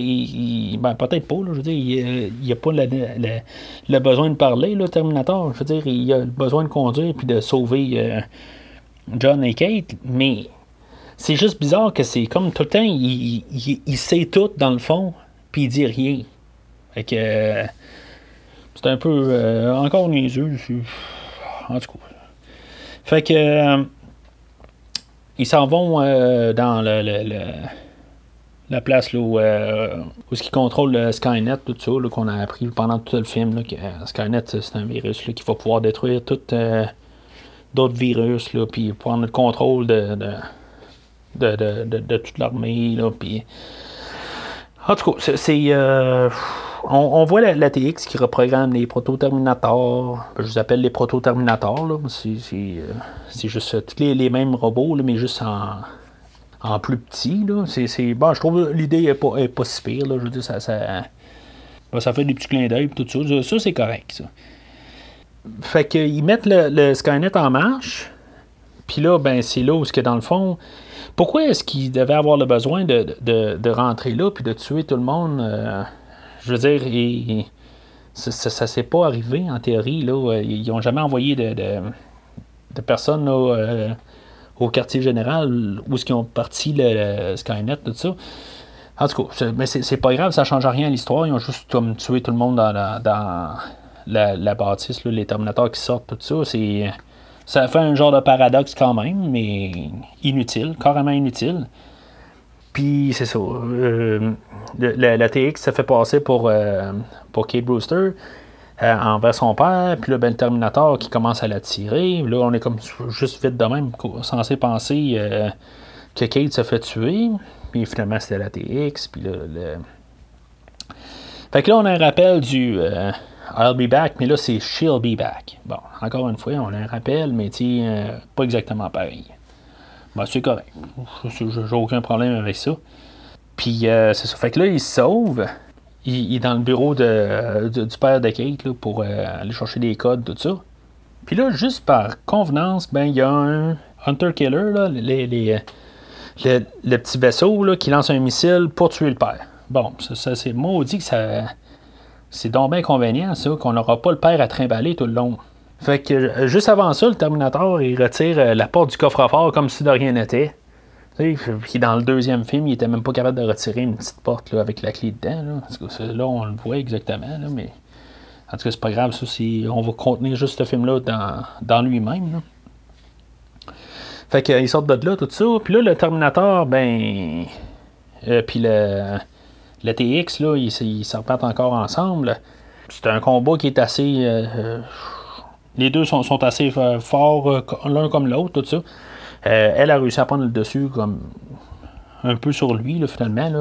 ben, peut-être pas, je veux dire, il n'y a pas le, besoin de parler, le Terminator. Je veux dire, il a besoin de conduire puis de sauver euh, John et Kate, mais c'est juste bizarre que c'est comme tout le temps, il, sait tout dans le fond, puis il dit rien. Fait que. c'est un peu. Euh, encore niaiseux. En tout cas. Fait que. Euh, ils s'en vont euh, dans le, la place là, où, où ce qui contrôle le Skynet, tout ça, qu'on a appris pendant tout le film. Là, que Skynet, c'est un virus qui va pouvoir détruire tout d'autres virus, là, puis prendre le contrôle de de, toute l'armée. Puis... En tout cas, c'est. Euh, on, voit la, TX qui reprogramme les proto-terminators. Je les appelle les proto-terminators. C'est, c'est, juste tous les, mêmes robots, mais juste en, plus petit. C'est, bon, je trouve l'idée n'est pas, est pas si pire. Je veux dire, ça, ça, ça fait des petits clins d'œil tout ça. Ça, c'est correct. Ça. Fait qu'ils mettent le, le, Skynet en marche. Puis là, ben, c'est là où, que dans le fond, pourquoi est-ce qu'il devait avoir le besoin de, rentrer là puis de tuer tout le monde? Euh, je veux dire, ça, ne s'est pas arrivé en théorie. Là. Ils n'ont jamais envoyé de, personnes euh, au quartier général où ils ont parti le, Skynet, tout ça. En tout cas, mais c'est pas grave, ça change rien à l'histoire. Ils ont juste comme tué tout le monde dans la, dans la, bâtisse, les Terminators qui sortent, tout ça. C'est ça fait un genre de paradoxe quand même, mais inutile, carrément inutile. Puis c'est ça. Euh, la, TX se fait passer pour, euh, pour Kate Brewster euh, envers son père. Puis là, ben, le Terminator qui commence à la tirer. Là, on est comme juste vite de même, censé penser que Kate se fait tuer. Puis finalement, c'était la TX. Puis là. Fait que là, on a un rappel du. I'll be back, mais là, c'est she'll be back. Bon, encore une fois, on a un rappel, mais euh, pas exactement pareil. Bon, c'est correct. J'ai aucun problème avec ça. Puis, euh, c'est ça. Fait que là, il se sauve. Il, est dans le bureau de, du père de Kate pour euh, aller chercher des codes, tout ça. Puis là, juste par convenance, ben, il y a un Hunter-Killer, là, les, les, le, petit vaisseau là, qui lance un missile pour tuer le père. Bon, ça, c'est maudit que ça c'est donc bien convenient, ça, qu'on n'aura pas le père à trimballer tout le long. Fait que euh, juste avant ça, le Terminator, il retire euh, la porte du coffre-fort comme si de rien n'était. Puis dans le deuxième film, il était même pas capable de retirer une petite porte là, avec la clé dedans. Là. là, on le voit exactement, là, mais en tout cas, c'est pas grave, ça, on va contenir juste ce film-là dans, dans lui-même. Fait qu'il sort de là, tout ça. Puis là, le Terminator, ben. Euh, puis le le TX, là, ils, se repartent encore ensemble. C'est un combat qui est assez. Les deux sont, assez euh, forts l'un comme l'autre, tout ça. elle a réussi à prendre le dessus comme un peu sur lui, finalement.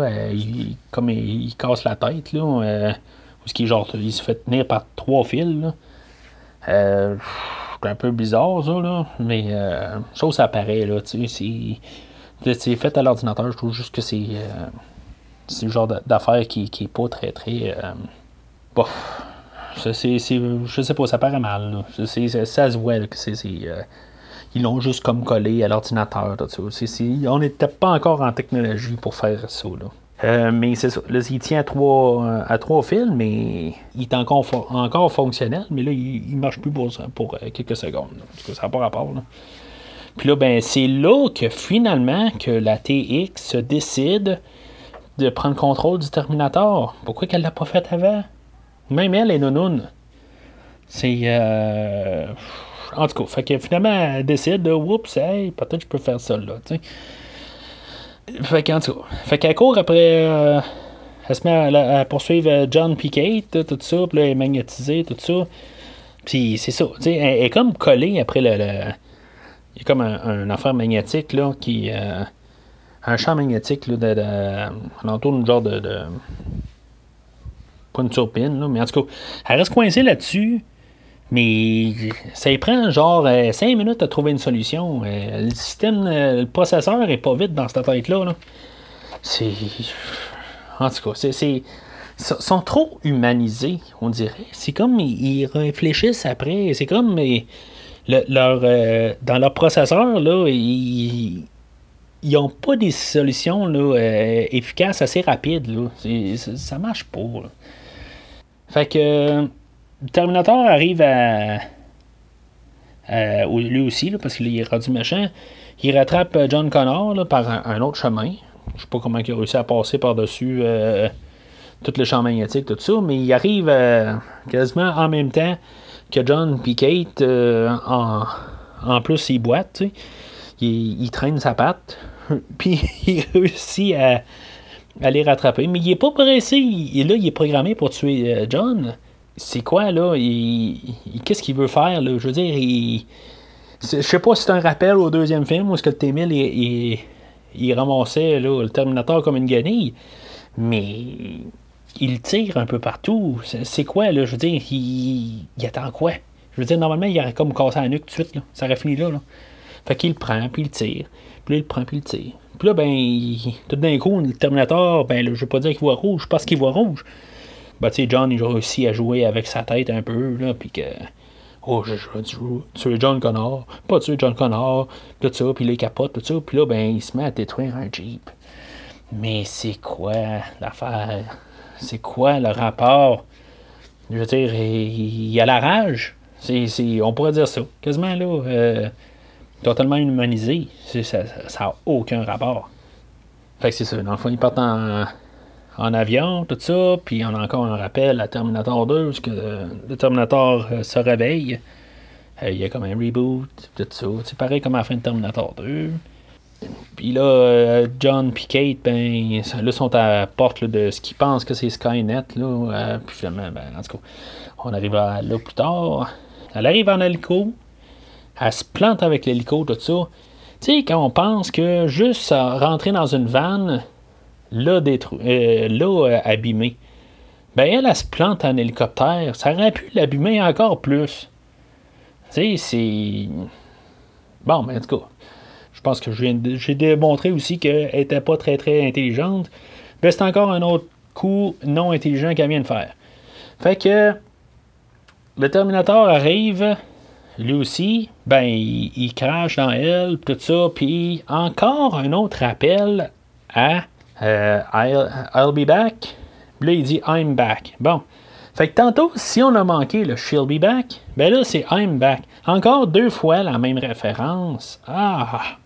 Comme il, casse la tête, là, ce qui genre, il se fait tenir par trois fils. c'est un peu bizarre, ça, là, mais ça, ça apparaît. Là, c'est, fait à l'ordinateur, je trouve juste que c'est le genre d'affaire qui, qui est pas très, très. Euh, bof. je sais pas, ça paraît mal. ça se voit que c'est. Euh, ils l'ont juste comme collé à l'ordinateur. on n'était pas encore en technologie pour faire ça. Là. Euh, mais c'est ça. il tient à trois, à trois fils, mais il est encore, encore fonctionnel, mais là, il, ne marche plus pour, pour quelques secondes. ça n'a pas rapport. Puis là, ben, c'est là que finalement que la TX se décide de prendre contrôle du Terminator. Pourquoi qu'elle l'a pas fait avant? Même elle est nounoun. C'est. Euh... En tout cas, fait que finalement, elle décide de oups, hey, peut-être je peux faire ça là. T'sais. Fait qu'en tout cas, fait qu'elle court après. Euh, elle se met à, poursuivre John P. Kate, tout ça, puis là, elle est magnétisée, tout ça. Puis c'est ça, tu sais, elle, est comme collée après le. Il y a comme un, affaire magnétique là qui. Euh, un champ magnétique là, de, de, entoure genre de, Pas une turbine, là, mais en tout cas, elle reste coincée là-dessus. Mais ça y prend genre 5 euh, minutes à trouver une solution. Euh, le système, euh, le processeur est pas vite dans cette tête-là. C'est. En tout cas, c'est. sont trop humanisés, on dirait. C'est comme ils réfléchissent après. C'est comme euh, dans leur processeur, là, ils n'ont pas des solutions là, efficaces assez rapides. Là. ça marche pas. Fait que Terminator arrive à. lui aussi, parce qu'il est rendu méchant. Il rattrape John Connor par un, autre chemin. Je sais pas comment il a réussi à passer par-dessus euh, tout le champ magnétique, tout ça, mais il arrive euh, quasiment en même temps que John et Kate. Euh, en, plus, il boite, il, traîne sa patte, puis il réussit à, les rattraper. Mais il est pas pressé. Il, là, il est programmé pour tuer John. C'est quoi, là? Qu'est-ce qu'il veut faire, là? Je veux dire, il je sais pas si c'est un rappel au deuxième film où ce que le T-1000 il, il, ramassait le Terminator comme une guenille, mais il tire un peu partout. C'est quoi, là? Je veux dire, il, attend quoi? Je veux dire, normalement, il aurait comme cassé la nuque tout de suite, là. Ça aurait fini là, là. Fait qu'il le prend, puis il tire. Puis là, il le prend, puis il tire. Puis là, ben, tout d'un coup, le Terminator, ben, là, je veux pas dire qu'il voit rouge, parce qu'il voit rouge. Ben, tu sais, John, il a réussi à jouer avec sa tête un peu, là, puis que Oh, je, je, tuer John Connor, pas tuer John Connor, tout ça, puis les capote, tout ça, puis là, ben, il se met à détruire un Jeep. Mais c'est quoi l'affaire? C'est quoi le rapport? Je veux dire, il y a la rage. On pourrait dire ça. Quasiment, là, euh, totalement humanisé. Ça n'a aucun rapport. Fait que c'est ça. Dans le fond, ils partent en, avion, tout ça. Puis on a encore un rappel à Terminator 2, parce que euh, le Terminator euh, se réveille. Euh, il y a comme un reboot, tout ça. C'est pareil comme à la fin de Terminator 2. Puis là, John et Kate, ben, là, sont à la porte de ce qu'ils pensent que c'est Skynet. Là, puis finalement, ben, en tout cas, on arrivera là plus tard. Elle arrive en hélico. Elle se plante avec l'hélico, tout ça. Tu sais, quand on pense que juste rentrer dans une vanne, là, euh, là abîmé. Ben, elle, elle se plante en hélicoptère. Ça aurait pu l'abîmer encore plus. Tu sais, c'est. Bon, mais en tout cas, je pense que j'ai démontré aussi qu'elle n'était pas très très intelligente. Ben, c'est encore un autre coup non intelligent qu'elle vient de faire. Fait que le Terminator arrive, lui aussi, ben il, crache dans elle, tout ça, puis encore un autre appel à euh, I'll, be back. Là, il dit I'm back. Bon. Fait que tantôt, si on a manqué le She'll be back, ben là, c'est I'm back. Encore deux fois la même référence. Ah!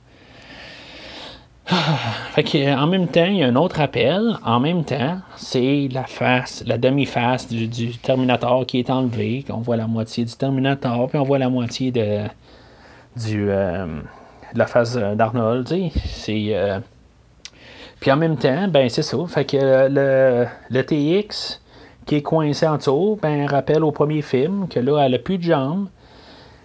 Fait que, en même temps, il y a un autre appel. En même temps, c'est la face, la demi-face du, Terminator qui est enlevée. On voit la moitié du Terminator, puis on voit la moitié de, euh, la face d'Arnold. Euh, puis en même temps, ben c'est ça. Fait que le, TX qui est coincé en dessous, ben rappelle au premier film que là, elle a plus de jambes.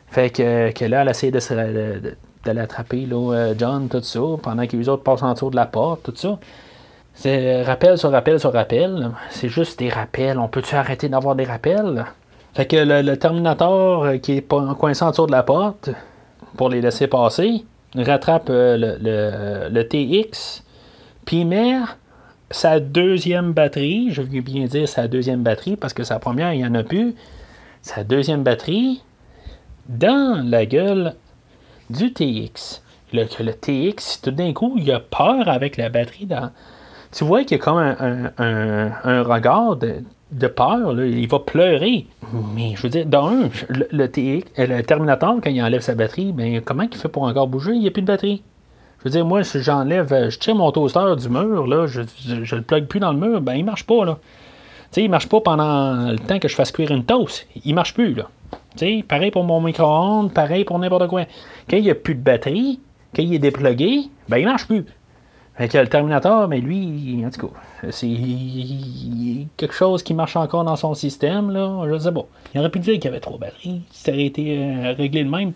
Fait que, là, elle essaie de, de, de l'attraper, là, euh, John, tout ça, pendant que les autres passent en dessous de la porte, tout ça. C'est rappel sur rappel sur rappel. C'est juste des rappels. On peut-tu arrêter d'avoir des rappels? Fait que le, Terminator euh, qui est coincé en dessous de la porte, pour les laisser passer, rattrape euh, le, le, le TX puis met sa deuxième batterie, je veux bien dire sa deuxième batterie, parce que sa première, il n'y en a plus, sa deuxième batterie dans la gueule du TX. Le, le TX, tout d'un coup, il a peur avec la batterie dans. Tu vois qu'il y a comme un, regard de, peur, il va pleurer. Mais je veux dire, d'un, le, TX, le Terminator, quand il enlève sa batterie, ben, comment il fait pour encore bouger? Il n'y a plus de batterie. Je veux dire, moi, si j'enlève, euh, je tire mon toaster du mur, là, je, je, le plug plus dans le mur, ben il marche pas, là. Tu sais, il marche pas pendant le temps que je fasse cuire une toast. Il marche plus, là. Tu sais, pareil pour mon micro-ondes, pareil pour n'importe quoi. Quand il n'y a plus de batterie, quand il est déplugué, ben il marche plus. Fait que le Terminator, mais lui, en tout cas, c'est quelque chose qui marche encore dans son système, là, je sais pas. Il aurait pu dire qu'il y avait trois batteries, ça aurait été euh, réglé de même.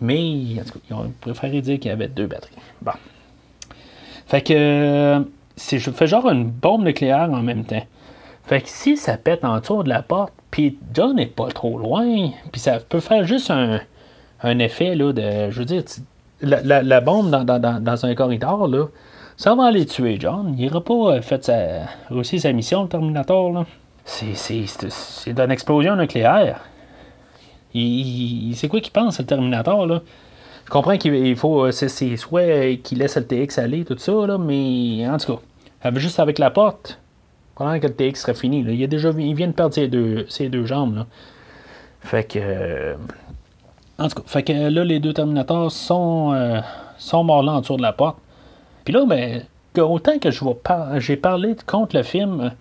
Mais, en tout cas, ils ont préféré dire qu'il y avait deux batteries. Bon. Fait que, c'est, je fais genre une bombe nucléaire en même temps. Fait que si ça pète en dessous de la porte, puis John n'est pas trop loin, puis ça peut faire juste un, un effet, là, de, je veux dire, la, la, bombe dans, dans, dans, un corridor, là, Ça va aller tuer John. Il n'aura pas fait sa, réussi sa mission, le Terminator. Là. C'est, c'est, c'est, d'une explosion nucléaire. Il, c'est quoi qu'il pense, le Terminator, là? Je comprends qu'il faut. C'est, c'est soit qu'il laisse le TX aller, tout ça, là, mais en tout cas, juste avec la porte, que le TX serait fini, il, vient de perdre ses deux, jambes, là. Fait que. En tout cas, là, les deux Terminators sont, euh, sont morts là en dessous de la porte. Puis là, ben, autant que je j'ai parlé contre le film,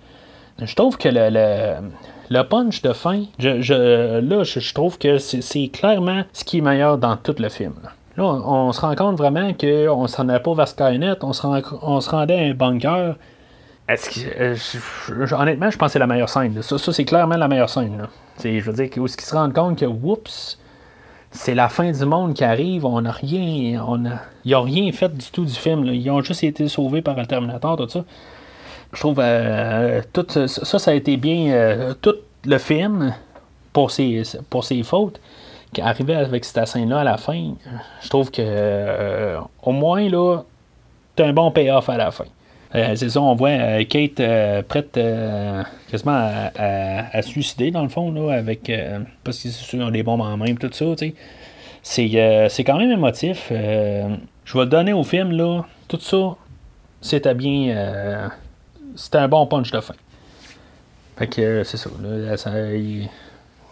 je trouve que le, punch de fin, là, je, trouve que c'est clairement ce qui est meilleur dans tout le film. Là, on, se rend compte vraiment qu'on s'en allait pas vers Skynet, on se, on se rendait à un bunker. Euh, honnêtement, je pense que c'est la meilleure scène. Ça, c'est clairement la meilleure scène. Je veux dire, où est-ce qu'ils se rendent compte que, oups, c'est la fin du monde qui arrive, on n'a rien, on a, ils n'ont rien fait du tout du film. Ils ont juste été sauvés par le Terminator, tout ça. Je trouve euh, tout ça, ça a été bien. Euh, tout le film, pour ses, pour ses fautes, qui arrivait avec cette scène-là à la fin, je trouve que euh, au moins là, t'as un bon payoff à la fin. C'est ça, on voit Kate prête quasiment à, à, suicider dans le fond, là, avec parce qu'ils ont des bombes en main tout ça, tu. C'est, quand même émotif. je vais le donner au film, là. Tout ça, c'était bien c'était un bon punch de fin. Fait que euh, c'est ça, ils,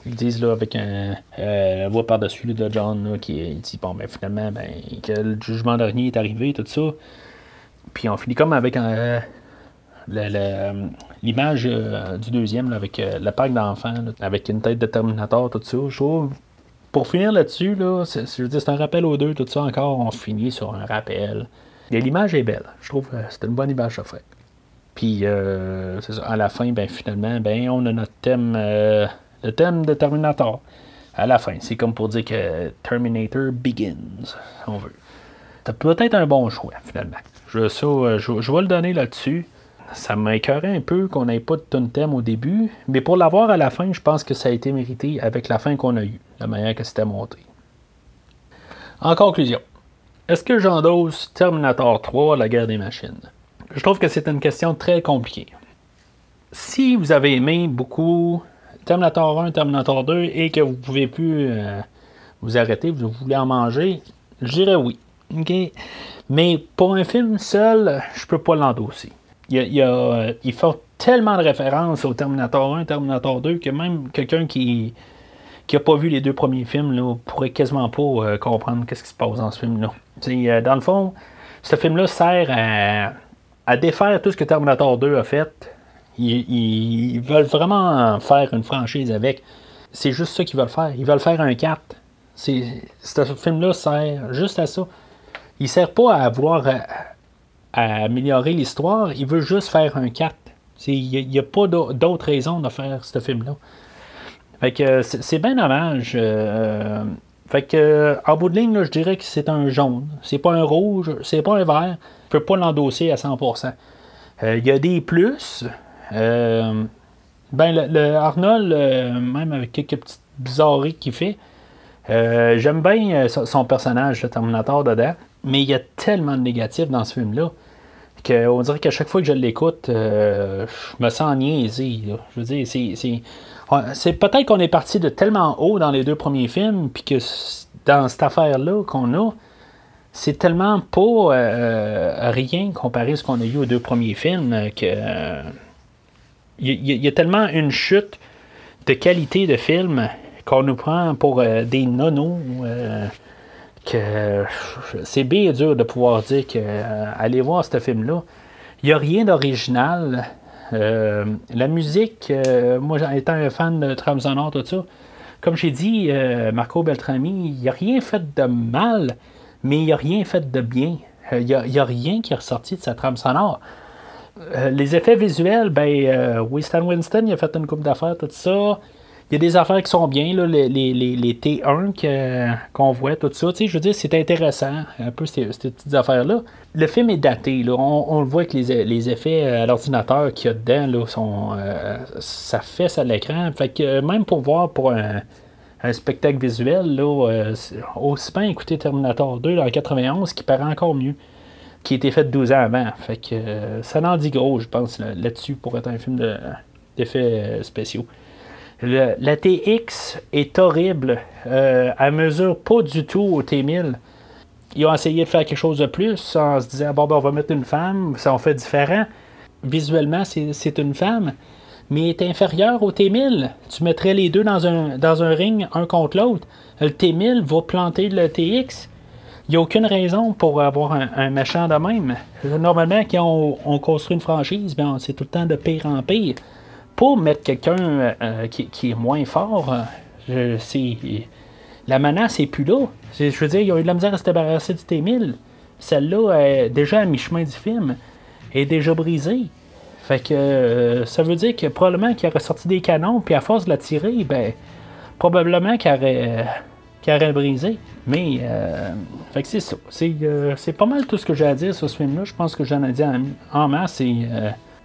disent là avec un, euh, la voix par-dessus de John qui dit bon ben finalement ben, que le jugement dernier est arrivé, tout ça. Puis on finit comme avec euh, l'image du deuxième avec le parc d'enfants, avec une tête de Terminator, tout ça. Je trouve pour finir là-dessus, là, c'est un rappel aux deux, tout ça encore, on finit sur un rappel. Et l'image est belle. Je trouve que c'est une bonne image à faire. Puis euh, à la fin, ben finalement, ben on a notre thème, euh, le thème de Terminator. À la fin, c'est comme pour dire que Terminator begins, on veut. Ça peut être un bon choix, finalement. Je, ça, euh, je, vais le donner là-dessus. Ça m'écœurait un peu qu'on n'ait pas de ton thème au début, mais pour l'avoir à la fin, je pense que ça a été mérité avec la fin qu'on a eue, la manière que c'était monté. En conclusion, est-ce que j'endosse Terminator 3, la guerre des machines? je trouve que c'est une question très compliquée. Si vous avez aimé beaucoup Terminator 1, Terminator 2 et que vous ne pouvez plus euh, vous arrêter, vous voulez en manger, je dirais oui. Mais pour un film seul, je peux pas l'endosser. Il, il, faut tellement de références au Terminator 1, Terminator 2 que même quelqu'un qui qui n'a pas vu les deux premiers films là, pourrait quasiment pas euh, comprendre qu'est-ce qui se passe dans ce film-là. Euh, dans le fond, ce film-là sert à à défaire tout ce que Terminator 2 a fait. Ils, veulent vraiment faire une franchise avec. C'est juste ça qu'ils veulent faire. Ils veulent faire un 4. C'est, ce film-là sert juste à ça. Il ne sert pas à vouloir améliorer l'histoire. Il veut juste faire un 4. Il n'y a, pas d'autre raison de faire ce film-là. Fait que c'est, bien dommage. Euh, fait que en bout de ligne, je dirais que c'est un jaune. C'est pas un rouge, c'est pas un vert ne peux pas l'endosser à 100%. Euh, il y a des plus. Euh, ben, le, Arnold, euh, même avec quelques petites bizarreries qu'il fait, j'aime bien son personnage, le Terminator, dedans. Mais il y a tellement de négatifs dans ce film-là qu'on dirait qu'à chaque fois que je l'écoute, je me sens niaisé. Je veux dire, c'est. C'est peut-être qu'on est parti de tellement haut dans les deux premiers films, puis que dans cette affaire-là qu'on a, c'est tellement pas euh, rien comparé à ce qu'on a eu aux deux premiers films que il y, a tellement une chute de qualité de film qu'on nous prend pour euh, des nonos euh, que c'est bien dur de pouvoir dire que allez voir ce film-là. Il n'y a rien d'original. la musique, moi étant un fan de trame sonore, tout ça, comme j'ai dit, Marco Beltrami, il n'a rien fait de mal mais il n'a rien fait de bien. Euh, il n'y a, rien qui est ressorti de sa trame sonore. Euh, les effets visuels, ben, euh, Winston Winston, il a fait une coupe d'affaires, tout ça. Il y a des affaires qui sont bien, les, les, T1 qu'on voit, tout ça. je veux dire, c'est intéressant, un peu ces, petites affaires-là. Le film est daté. On, le voit avec les, effets à l'ordinateur qu'il y a dedans, sont, ça fait ça à l'écran. Fait que même pour voir pour un, spectacle visuel, euh, aussi bien écouter Terminator 2 en 91 qui paraît encore mieux. qui a été fait 12 ans avant. Fait que ça n'en dit gros, je pense, là-dessus, pour être un film d'effets spéciaux. La TX est horrible. elle mesure pas du tout au T1000 ils ont essayé de faire quelque chose de plus en se disant bon, ben, on va mettre une femme, ça on fait différent. Visuellement, c'est une femme, mais est inférieure au T1000. Tu mettrais les deux dans un, un ring, un contre l'autre. Le T1000 va planter le TX. Il n'y a aucune raison pour avoir un, méchant de même. Normalement, quand on, construit une franchise, ben, c'est tout le temps de pire en pire. Mettre quelqu'un euh, qui, est moins fort, euh, la menace n'est plus là. Je veux dire, ils ont eu de la misère à se débarrasser du T-1000. Celle-là, est déjà à mi-chemin du film, est déjà brisée. Fait que euh, ça veut dire que probablement qu'il aurait sorti des canons, puis à force de la tirer, ben, probablement qu'il aurait, brisé. Mais, euh, fait que c'est ça. Euh, c'est, pas mal tout ce que j'ai à dire sur ce film-là. Je pense que j'en ai dit en, en masse.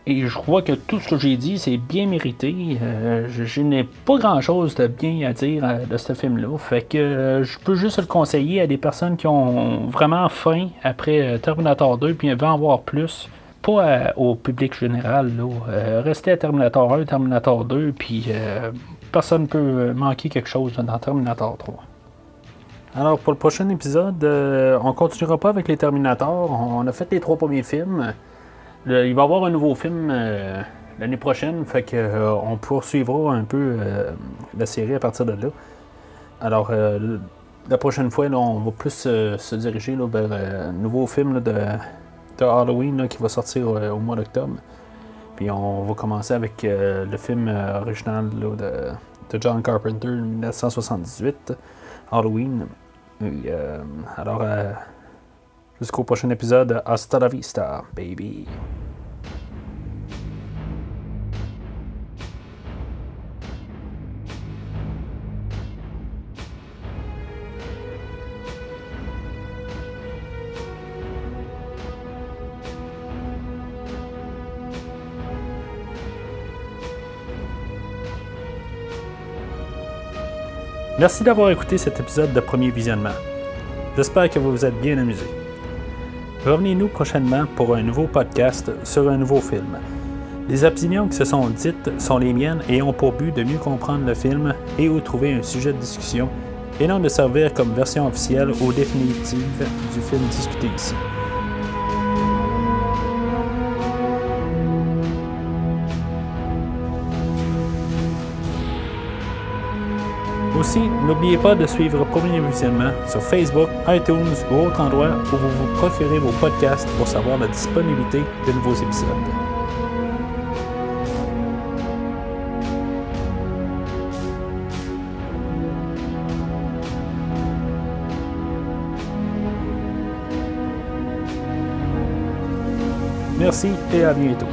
Et je crois que tout ce que j'ai dit, c'est bien mérité. Euh, je, n'ai pas grand-chose de bien à dire euh, de ce film-là. Fait que euh, je peux juste le conseiller à des personnes qui ont vraiment faim après Terminator 2 puis veulent en voir plus. Pas au public général. Là. restez à Terminator 1, Terminator 2, puis personne ne peut manquer quelque chose dans Terminator 3. Alors pour le prochain épisode, on continuera pas avec les Terminators. On a fait les trois premiers films il va y avoir un nouveau film euh, l'année prochaine, fait que euh, on poursuivra un peu euh, la série à partir de là. Alors la prochaine fois, on va plus se diriger vers un nouveau film de, Halloween qui va sortir au mois d'octobre. Puis on va commencer avec le film original de, John Carpenter 1978, Halloween. alors Jusqu'au prochain épisode. Hasta la vista, baby. Merci d'avoir écouté cet épisode de Premier Visionnement. J'espère que vous vous êtes bien amusé. Revenez-nous prochainement pour un nouveau podcast sur un nouveau film. Les opinions qui se sont dites sont les miennes et ont pour but de mieux comprendre le film et ou trouver un sujet de discussion, et non de servir comme version officielle ou définitive du film discuté ici. N'oubliez pas de suivre Premier Visionnement sur Facebook, iTunes ou autre endroit où vous vous procurez vos podcasts pour savoir la disponibilité de nouveaux épisodes. Merci et à bientôt.